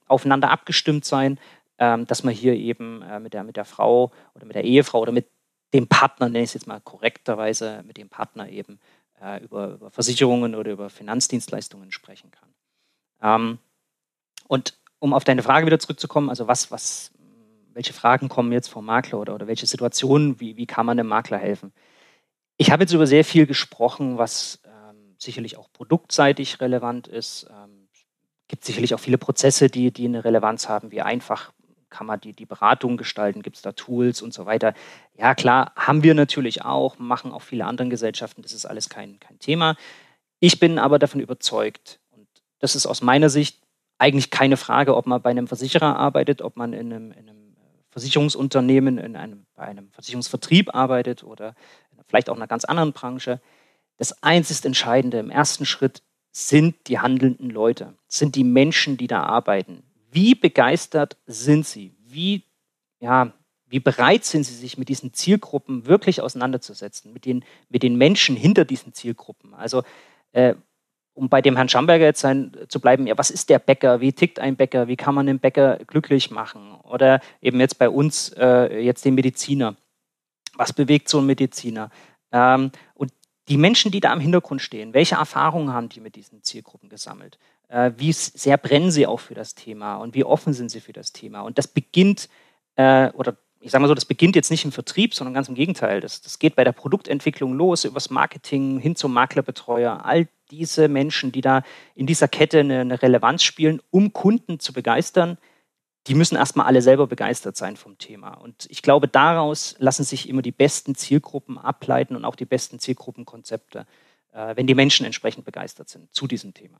aufeinander abgestimmt sein, ähm, dass man hier eben äh, mit, der, mit der Frau oder mit der Ehefrau oder mit dem Partner, nenne ich es jetzt mal korrekterweise, mit dem Partner eben äh, über, über, Versicherungen oder über Finanzdienstleistungen sprechen kann. Ähm, und um auf deine Frage wieder zurückzukommen, also was, was, welche Fragen kommen jetzt vom Makler oder, oder welche Situationen, wie, wie kann man dem Makler helfen? Ich habe jetzt über sehr viel gesprochen, was ähm, sicherlich auch produktseitig relevant ist. Gibt sicherlich auch viele Prozesse, die, die eine Relevanz haben, wie einfach kann man die, die Beratung gestalten, gibt es da Tools und so weiter. Ja, klar, haben wir natürlich auch, machen auch viele andere Gesellschaften, das ist alles kein, kein Thema. Ich bin aber davon überzeugt, und das ist aus meiner Sicht eigentlich keine Frage, ob man bei einem Versicherer arbeitet, ob man in einem, in einem Versicherungsunternehmen, in einem, bei einem Versicherungsvertrieb arbeitet oder vielleicht auch in einer ganz anderen Branche. Das einzig Entscheidende im ersten Schritt sind die handelnden Leute, sind die Menschen, die da arbeiten. Wie begeistert sind sie? Wie, ja, wie bereit sind sie, sich mit diesen Zielgruppen wirklich auseinanderzusetzen, mit den, mit den Menschen hinter diesen Zielgruppen? Also, äh, um bei dem Herrn Schamberger jetzt sein, zu bleiben, ja, was ist der Bäcker? Wie tickt ein Bäcker? Wie kann man den Bäcker glücklich machen? Oder eben jetzt bei uns, äh, jetzt den Mediziner. Was bewegt so ein Mediziner? Ähm, und die Menschen, die da im Hintergrund stehen, welche Erfahrungen haben die mit diesen Zielgruppen gesammelt? Äh, wie sehr brennen sie auch für das Thema und wie offen sind sie für das Thema? Und das beginnt, äh, oder ich sage mal so, das beginnt jetzt nicht im Vertrieb, sondern ganz im Gegenteil. Das, das geht bei der Produktentwicklung los, übers Marketing hin zum Maklerbetreuer. All diese Menschen, die da in dieser Kette eine, eine Relevanz spielen, um Kunden zu begeistern, die müssen erstmal alle selber begeistert sein vom Thema. Und ich glaube, daraus lassen sich immer die besten Zielgruppen ableiten und auch die besten Zielgruppenkonzepte, äh, wenn die Menschen entsprechend begeistert sind zu diesem Thema.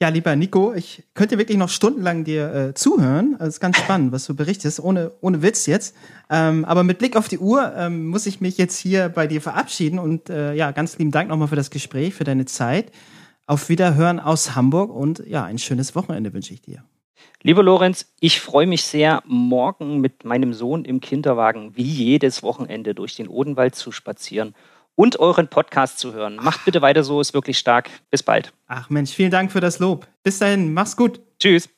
Ja, lieber Nico, ich könnte wirklich noch stundenlang dir äh, zuhören. Es ist ganz spannend, was du berichtest, ohne, ohne Witz jetzt. Ähm, aber mit Blick auf die Uhr ähm, muss ich mich jetzt hier bei dir verabschieden und äh, ja, ganz lieben Dank nochmal für das Gespräch, für deine Zeit. Auf Wiederhören aus Hamburg und ja, ein schönes Wochenende wünsche ich dir. Lieber Lorenz, ich freue mich sehr, morgen mit meinem Sohn im Kinderwagen wie jedes Wochenende durch den Odenwald zu spazieren und euren Podcast zu hören. Macht bitte weiter so, ist wirklich stark. Bis bald. Ach Mensch, vielen Dank für das Lob. Bis dahin, mach's gut. Tschüss.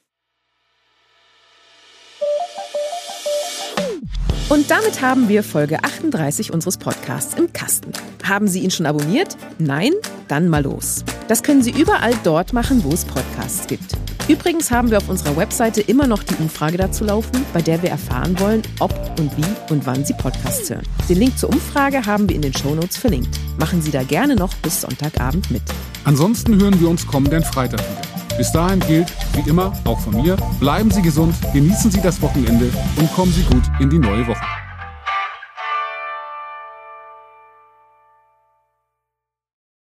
Und damit haben wir Folge 38 unseres Podcasts im Kasten. Haben Sie ihn schon abonniert? Nein? Dann mal los. Das können Sie überall dort machen, wo es Podcasts gibt. Übrigens haben wir auf unserer Webseite immer noch die Umfrage dazu laufen, bei der wir erfahren wollen, ob und wie und wann Sie Podcasts hören. Den Link zur Umfrage haben wir in den Shownotes verlinkt. Machen Sie da gerne noch bis Sonntagabend mit. Ansonsten hören wir uns kommenden Freitag wieder. Bis dahin gilt, wie immer, auch von mir, bleiben Sie gesund, genießen Sie das Wochenende und kommen Sie gut in die neue Woche.